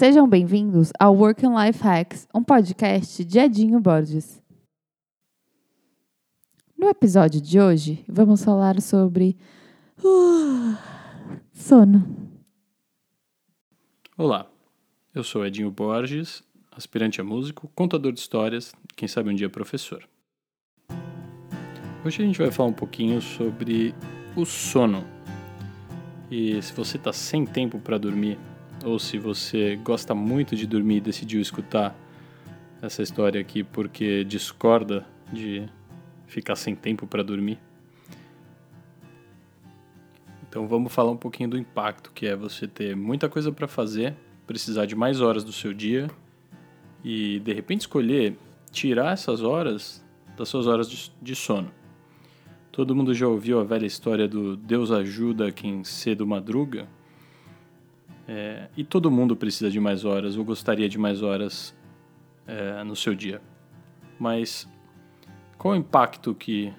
Sejam bem-vindos ao Work and Life Hacks, um podcast de Edinho Borges. No episódio de hoje, vamos falar sobre uh, sono. Olá, eu sou Edinho Borges, aspirante a músico, contador de histórias, quem sabe um dia professor. Hoje a gente vai falar um pouquinho sobre o sono. E se você está sem tempo para dormir, ou se você gosta muito de dormir e decidiu escutar essa história aqui porque discorda de ficar sem tempo para dormir. Então vamos falar um pouquinho do impacto que é você ter muita coisa para fazer, precisar de mais horas do seu dia e de repente escolher tirar essas horas das suas horas de, sono. Todo mundo já ouviu a velha história do Deus ajuda quem cedo madruga? É, e todo mundo precisa de mais horas ou gostaria de mais horas é, no seu dia. Mas qual o impacto que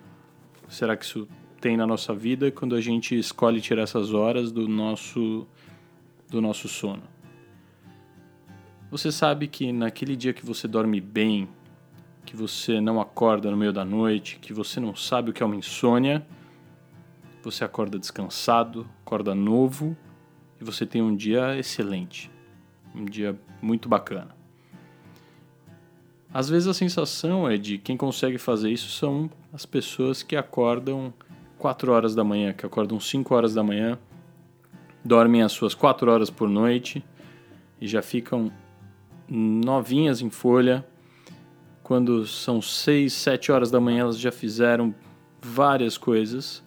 será que isso tem na nossa vida quando a gente escolhe tirar essas horas do nosso do nosso sono? Você sabe que naquele dia que você dorme bem, que você não acorda no meio da noite, que você não sabe o que é uma insônia, você acorda descansado, acorda novo e você tem um dia excelente, um dia muito bacana. Às vezes a sensação é de quem consegue fazer isso são as pessoas que acordam 4 horas da manhã, que acordam 5 horas da manhã, dormem as suas 4 horas por noite e já ficam novinhas em folha. Quando são 6, 7 horas da manhã, elas já fizeram várias coisas,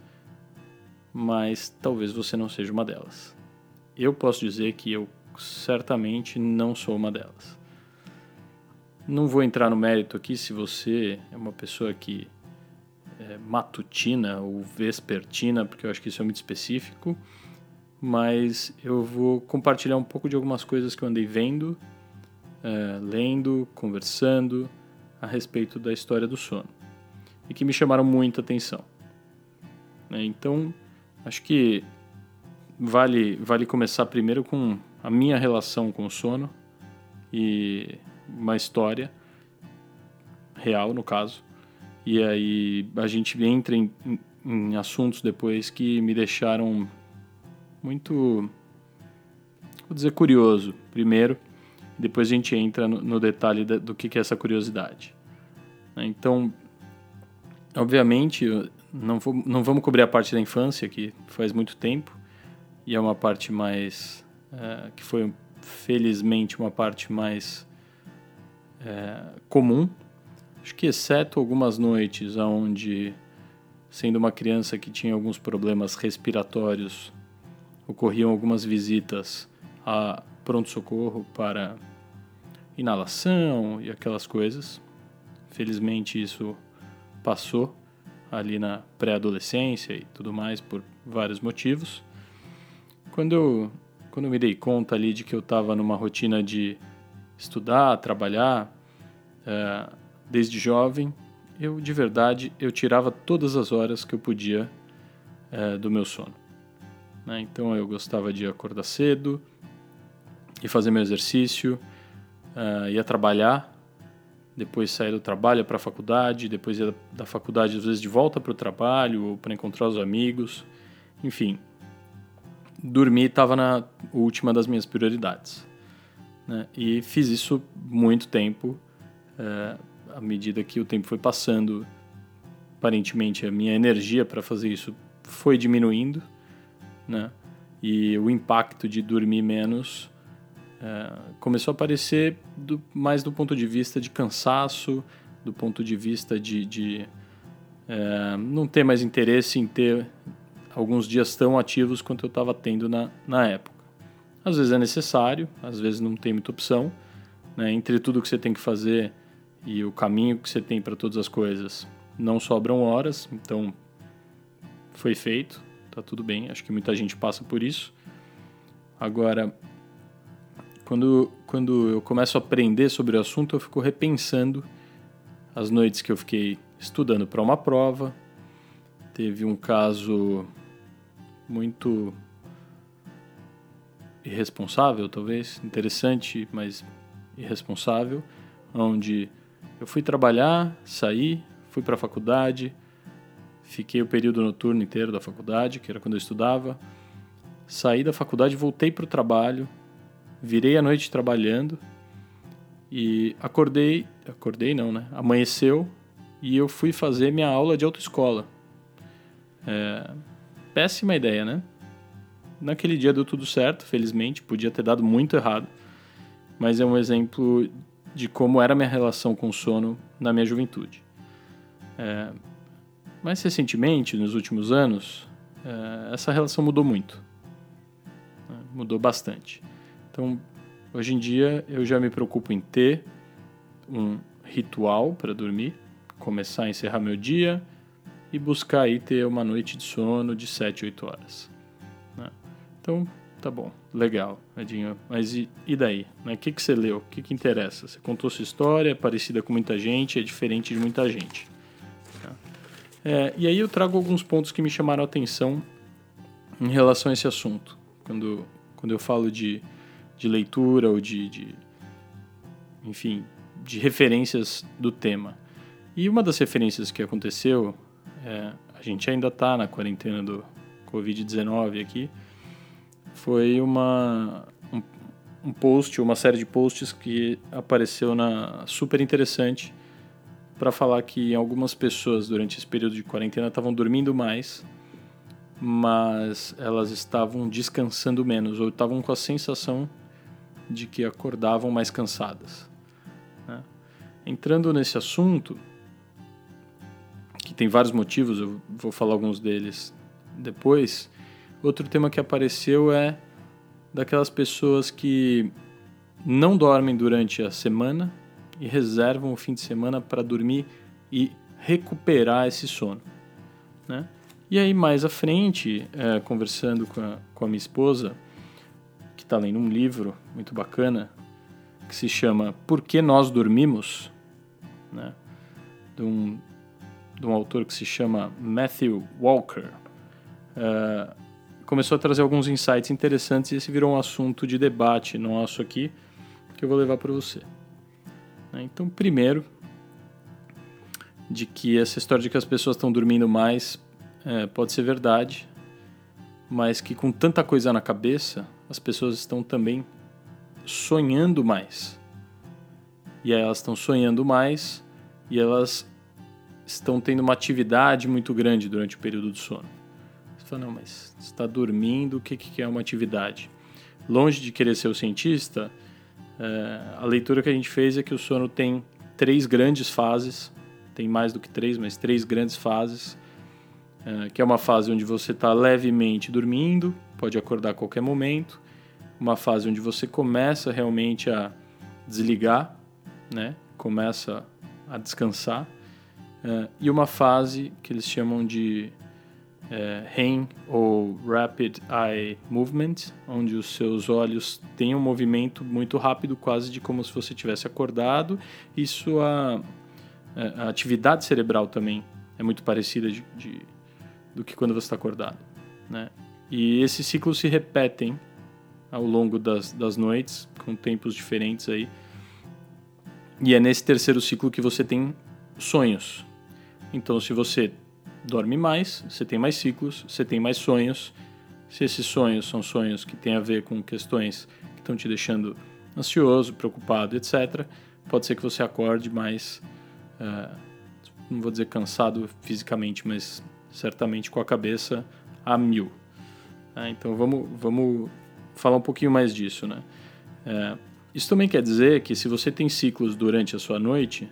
mas talvez você não seja uma delas eu posso dizer que eu certamente não sou uma delas. Não vou entrar no mérito aqui se você é uma pessoa que é matutina ou vespertina, porque eu acho que isso é muito específico, mas eu vou compartilhar um pouco de algumas coisas que eu andei vendo, é, lendo, conversando a respeito da história do sono e que me chamaram muita atenção. Né? Então, acho que vale, vale começar primeiro com a minha relação com o sono e uma história real, no caso. E aí a gente entra em, em, em assuntos depois que me deixaram muito, vou dizer, curioso primeiro. Depois a gente entra no, no detalhe da, do que, que é essa curiosidade. Então, obviamente, não, vou, não vamos cobrir a parte da infância, que faz muito tempo, e é uma parte mais é, que foi felizmente uma parte mais é, comum. Acho que exceto algumas noites onde sendo uma criança que tinha alguns problemas respiratórios ocorriam algumas visitas a pronto socorro para inalação e aquelas coisas. Felizmente isso passou ali na pré-adolescência e tudo mais por vários motivos quando eu, quando eu me dei conta ali de que eu estava numa rotina de estudar, trabalhar, é, desde jovem, eu de verdade eu tirava todas as horas que eu podia é, do meu sono. Né? Então eu gostava de acordar cedo e fazer meu exercício, é, ia trabalhar, depois sair do trabalho para a faculdade, depois da faculdade às vezes de volta para o trabalho ou para encontrar os amigos, enfim, dormir estava na última das minhas prioridades. Né? E fiz isso muito tempo, é, à medida que o tempo foi passando, aparentemente a minha energia para fazer isso foi diminuindo, né? E o impacto de dormir menos é, começou a aparecer do, mais do ponto de vista de cansaço, do ponto de vista de, de é, não ter mais interesse em ter alguns dias tão ativos quanto eu estava tendo na, na época. Às vezes é necessário, às vezes não tem muita opção. Né? Entre tudo que você tem que fazer e o caminho que você tem para todas as coisas, não sobram horas, então foi feito, tá tudo bem. Acho que muita gente passa por isso. Agora, quando, quando eu começo a aprender sobre o assunto, eu fico repensando as noites que eu fiquei estudando para uma prova. Teve um caso muito irresponsável, talvez, interessante, mas irresponsável, onde eu fui trabalhar, saí, fui para a faculdade, fiquei o período noturno inteiro da faculdade, que era quando eu estudava, saí da faculdade, voltei para o trabalho, virei a noite trabalhando e acordei, acordei não, né? Amanheceu e eu fui fazer minha aula de autoescola. É, péssima ideia, né? Naquele dia deu tudo certo, felizmente, podia ter dado muito errado, mas é um exemplo de como era minha relação com sono na minha juventude. É, mais recentemente, nos últimos anos, é, essa relação mudou muito. Né? Mudou bastante. Então, hoje em dia, eu já me preocupo em ter um ritual para dormir, começar a encerrar meu dia e buscar aí ter uma noite de sono de 7, 8 horas. Né? Então, tá bom, legal, Edinho. Mas e, e daí? O né? que, que você leu? O que, que interessa? Você contou sua história, é parecida com muita gente, é diferente de muita gente. É, e aí eu trago alguns pontos que me chamaram a atenção em relação a esse assunto. Quando, quando eu falo de, de leitura ou de, de, enfim, de referências do tema. E uma das referências que aconteceu, é, a gente ainda está na quarentena do Covid-19 aqui, foi uma, um, um post, uma série de posts que apareceu na super interessante para falar que algumas pessoas durante esse período de quarentena estavam dormindo mais, mas elas estavam descansando menos ou estavam com a sensação de que acordavam mais cansadas. Né? Entrando nesse assunto, que tem vários motivos, eu vou falar alguns deles depois. Outro tema que apareceu é daquelas pessoas que não dormem durante a semana e reservam o fim de semana para dormir e recuperar esse sono. Né? E aí, mais à frente, é, conversando com a, com a minha esposa, que está lendo um livro muito bacana, que se chama Por que Nós Dormimos, né? de, um, de um autor que se chama Matthew Walker, é, começou a trazer alguns insights interessantes e esse virou um assunto de debate nosso aqui, que eu vou levar para você. Né? Então, primeiro, de que essa história de que as pessoas estão dormindo mais é, pode ser verdade, mas que com tanta coisa na cabeça, as pessoas estão também sonhando mais. E aí elas estão sonhando mais e elas estão tendo uma atividade muito grande durante o período do sono. Você fala, não, mas está dormindo, o que, que é uma atividade? Longe de querer ser o cientista, é, a leitura que a gente fez é que o sono tem três grandes fases, tem mais do que três, mas três grandes fases, é, que é uma fase onde você está levemente dormindo, pode acordar a qualquer momento, uma fase onde você começa realmente a desligar, né? começa a descansar, é, e uma fase que eles chamam de é, REM ou Rapid Eye Movement, onde os seus olhos têm um movimento muito rápido, quase de como se você tivesse acordado, e sua é, a atividade cerebral também é muito parecida de, de do que quando você está acordado. Né? E esses ciclos se repetem ao longo das, das noites, com tempos diferentes aí. E é nesse terceiro ciclo que você tem sonhos. Então, se você dorme mais, você tem mais ciclos, você tem mais sonhos. Se esses sonhos são sonhos que têm a ver com questões que estão te deixando ansioso, preocupado, etc., pode ser que você acorde mais, uh, não vou dizer cansado fisicamente, mas certamente com a cabeça a mil. Uh, então vamos, vamos falar um pouquinho mais disso, né? Uh, isso também quer dizer que se você tem ciclos durante a sua noite,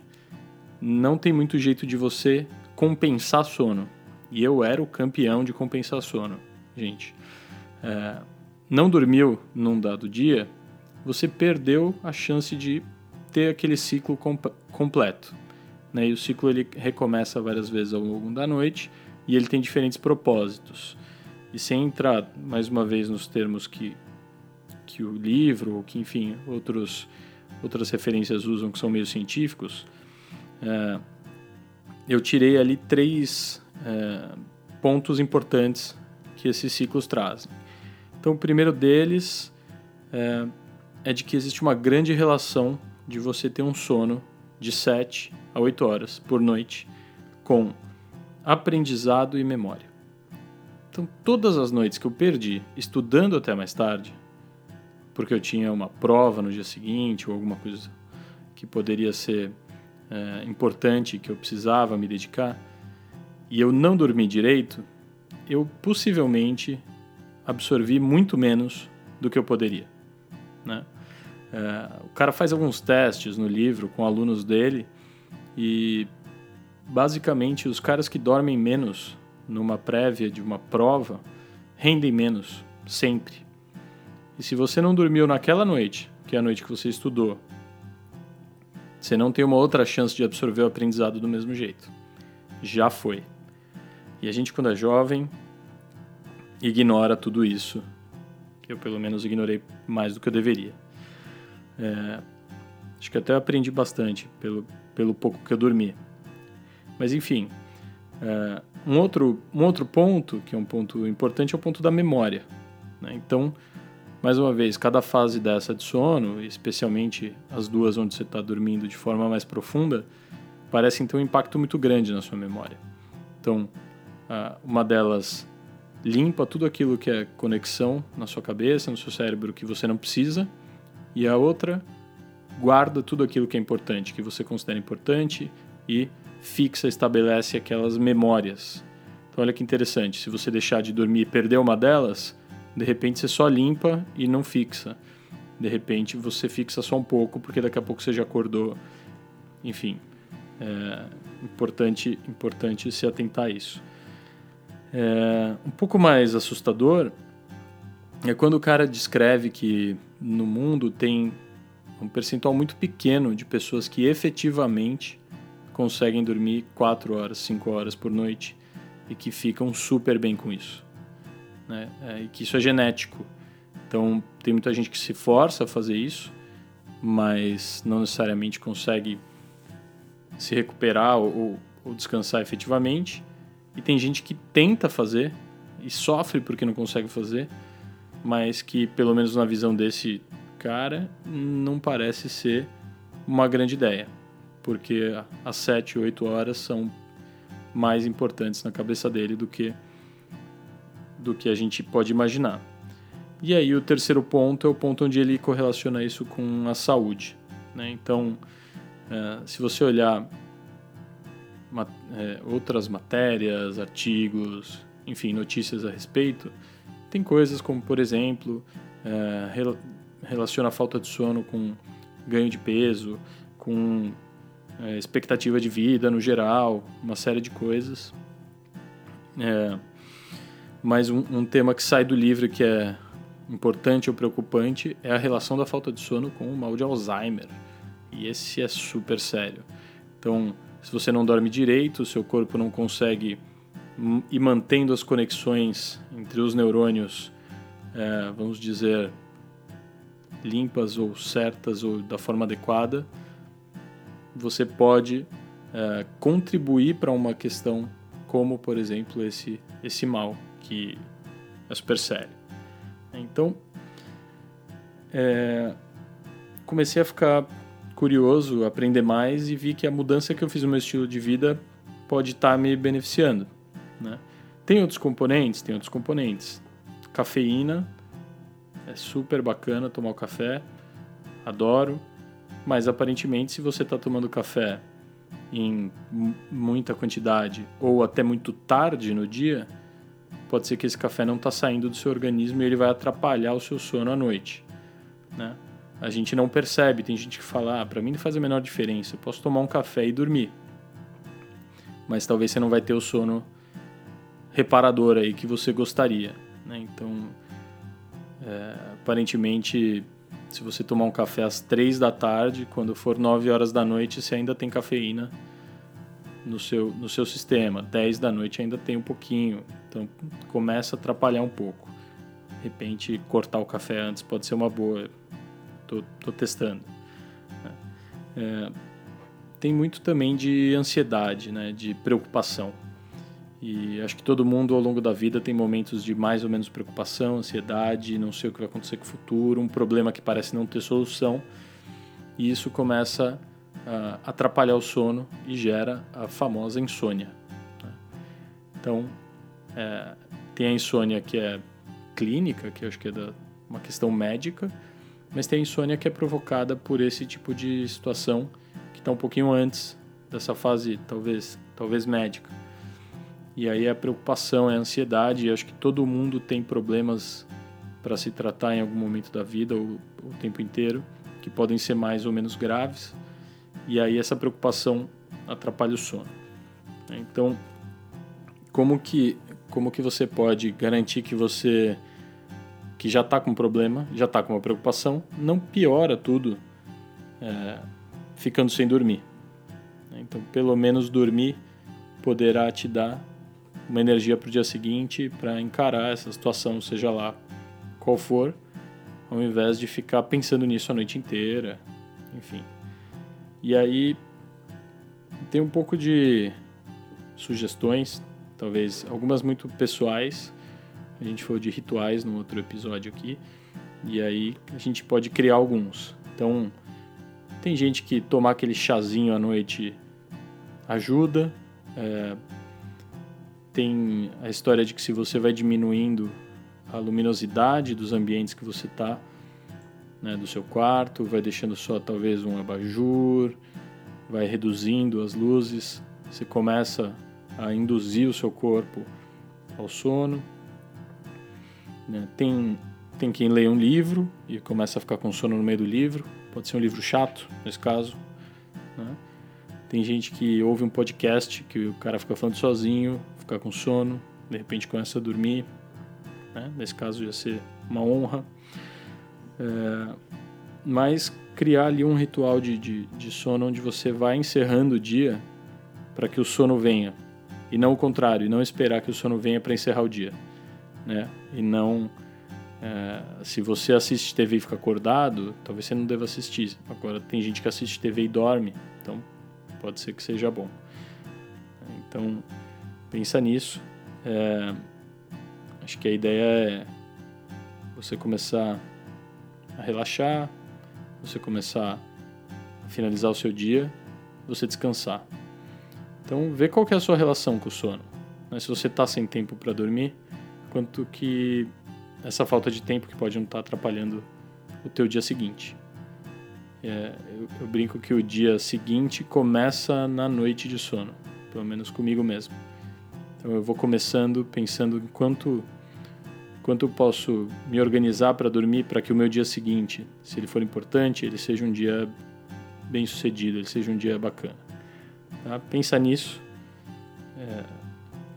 não tem muito jeito de você compensar sono. E eu era o campeão de compensar sono, gente. É, não dormiu num dado dia, você perdeu a chance de ter aquele ciclo comp completo. Né? E o ciclo ele recomeça várias vezes ao longo da noite e ele tem diferentes propósitos. E sem entrar mais uma vez nos termos que, que o livro, ou que enfim outros, outras referências usam que são meio científicos, é, eu tirei ali três é, pontos importantes que esses ciclos trazem. Então, o primeiro deles é, é de que existe uma grande relação de você ter um sono de 7 a 8 horas por noite com aprendizado e memória. Então, todas as noites que eu perdi estudando até mais tarde, porque eu tinha uma prova no dia seguinte ou alguma coisa que poderia ser é, importante, que eu precisava me dedicar, e eu não dormi direito, eu possivelmente absorvi muito menos do que eu poderia. Né? É, o cara faz alguns testes no livro com alunos dele e basicamente os caras que dormem menos numa prévia de uma prova rendem menos sempre. E se você não dormiu naquela noite, que é a noite que você estudou, você não tem uma outra chance de absorver o aprendizado do mesmo jeito. Já foi. E a gente, quando é jovem, ignora tudo isso. Eu, pelo menos, ignorei mais do que eu deveria. É, acho que até aprendi bastante pelo, pelo pouco que eu dormi. Mas enfim, é, um, outro, um outro ponto, que é um ponto importante, é o ponto da memória. Né? Então, mais uma vez, cada fase dessa de sono, especialmente as duas onde você está dormindo de forma mais profunda, parecem ter um impacto muito grande na sua memória. Então, uma delas limpa tudo aquilo que é conexão na sua cabeça, no seu cérebro que você não precisa, e a outra guarda tudo aquilo que é importante, que você considera importante e fixa, estabelece aquelas memórias. Então olha que interessante, se você deixar de dormir e perder uma delas, de repente você só limpa e não fixa. De repente você fixa só um pouco, porque daqui a pouco você já acordou. Enfim, é importante, importante se atentar a isso. É, um pouco mais assustador é quando o cara descreve que no mundo tem um percentual muito pequeno de pessoas que efetivamente conseguem dormir 4 horas, 5 horas por noite e que ficam super bem com isso. Né? É, e que isso é genético. Então, tem muita gente que se força a fazer isso, mas não necessariamente consegue se recuperar ou, ou descansar efetivamente. E tem gente que tenta fazer e sofre porque não consegue fazer, mas que, pelo menos na visão desse cara, não parece ser uma grande ideia, porque as 7, 8 horas são mais importantes na cabeça dele do que do que a gente pode imaginar. E aí o terceiro ponto é o ponto onde ele correlaciona isso com a saúde. Né? Então, é, se você olhar é, outras matérias, artigos, enfim, notícias a respeito, tem coisas como, por exemplo, é, relaciona a falta de sono com ganho de peso, com expectativa de vida no geral, uma série de coisas. É, mas um, um, tema que sai do livro que é importante ou preocupante é a relação da falta de sono com o mal de Alzheimer. E esse é super sério. Então, se você não dorme direito, seu corpo não consegue e mantendo as conexões entre os neurônios, é, vamos dizer, limpas ou certas ou da forma adequada, você pode é, contribuir para uma questão como, por exemplo, esse, esse mal que é super sério. Então, é, comecei a ficar curioso, aprender mais e vi que a mudança que eu fiz no meu estilo de vida pode estar tá me beneficiando. Né? Tem outros componentes? Tem outros componentes. Cafeína, é super bacana tomar café, adoro, mas aparentemente se você está tomando café em muita quantidade ou até muito tarde no dia, pode ser que esse café não está saindo do seu organismo e ele vai atrapalhar o seu sono à noite. Né? A gente não percebe, tem gente que fala, ah, para mim não faz a menor diferença, eu posso tomar um café e dormir. Mas talvez você não vai ter o sono reparador aí que você gostaria. Né? Então, é, aparentemente, se você tomar um café às três da tarde, quando for 9 horas da noite, você ainda tem cafeína no seu, no seu sistema. 10 da noite ainda tem um pouquinho. Então, começa a atrapalhar um pouco. De repente, cortar o café antes pode ser uma boa. Tô, tô testando. Né? É, tem muito também de ansiedade, né? de preocupação. E acho que todo mundo ao longo da vida tem momentos de mais ou menos preocupação, ansiedade, não sei o que vai acontecer com o futuro, um problema que parece não ter solução. E isso começa a atrapalhar o sono e gera a famosa insônia. Né? Então, é, tem a insônia que é clínica, que acho que é da, uma questão médica, mas tem a insônia que é provocada por esse tipo de situação que está um pouquinho antes dessa fase, talvez, talvez médica. E aí a preocupação, é a ansiedade, acho que todo mundo tem problemas para se tratar em algum momento da vida ou o tempo inteiro, que podem ser mais ou menos graves. E aí essa preocupação atrapalha o sono. Então, como que como que você pode garantir que você que já está com um problema, já está com uma preocupação, não piora tudo é, ficando sem dormir. Então, pelo menos dormir poderá te dar uma energia para o dia seguinte para encarar essa situação, seja lá qual for, ao invés de ficar pensando nisso a noite inteira, enfim. E aí tem um pouco de sugestões talvez algumas muito pessoais. A gente falou de rituais no outro episódio aqui. E aí a gente pode criar alguns. Então, tem gente que tomar aquele chazinho à noite ajuda. É, tem a história de que se você vai diminuindo a luminosidade dos ambientes que você está, né, do seu quarto, vai deixando só talvez um abajur, vai reduzindo as luzes, você começa a induzir o seu corpo ao sono. Né? Tem, tem quem lê um livro e começa a ficar com sono no meio do livro, pode ser um livro chato, nesse caso. Né? Tem gente que ouve um podcast que o cara fica falando sozinho, fica com sono, de repente começa a dormir. Né? Nesse caso ia ser uma honra. É, mas criar ali um ritual de, de, de sono onde você vai encerrando o dia para que o sono venha e não o contrário, e não esperar que o sono venha para encerrar o dia, né? E não é, se você assiste TV e fica acordado, talvez você não deva assistir. Agora tem gente que assiste TV e dorme, então pode ser que seja bom. Então pensa nisso. É, acho que a ideia é você começar a relaxar, você começar a finalizar o seu dia, você descansar. Então, vê qual é a sua relação com o sono. Né? Se você está sem tempo para dormir, quanto que essa falta de tempo que pode não estar tá atrapalhando o teu dia seguinte. É, eu, eu, brinco que o dia seguinte começa na noite de sono, pelo menos comigo mesmo. Então eu vou começando pensando em quanto quanto eu posso me organizar para dormir para que o meu dia seguinte, se ele for importante, ele seja um dia bem sucedido, ele seja um dia bacana. Tá? Pensa nisso. É,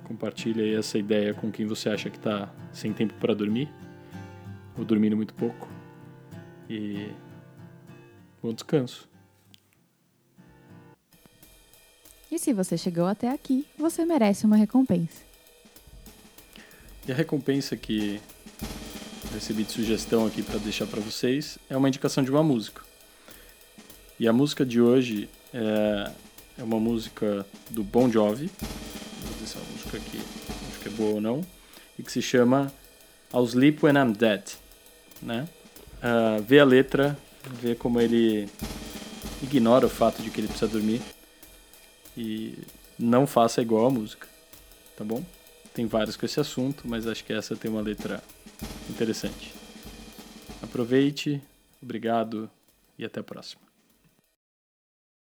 compartilha aí essa ideia com quem você acha que está sem tempo para dormir ou dormindo muito pouco. E bom descanso. E se você chegou até aqui, você merece uma recompensa. E a recompensa que recebi de sugestão aqui para deixar para vocês é uma indicação de uma música. E a música de hoje é é uma música do Bon Jovi. Vou ver se é uma música aqui acho que é boa ou não. E que se chama I'll Sleep When I'm Dead. Né? Uh, vê a letra, vê como ele ignora o fato de que ele precisa dormir. E não faça igual a música. Tá bom? Tem vários com esse assunto, mas acho que essa tem uma letra interessante. Aproveite, obrigado e até a próxima.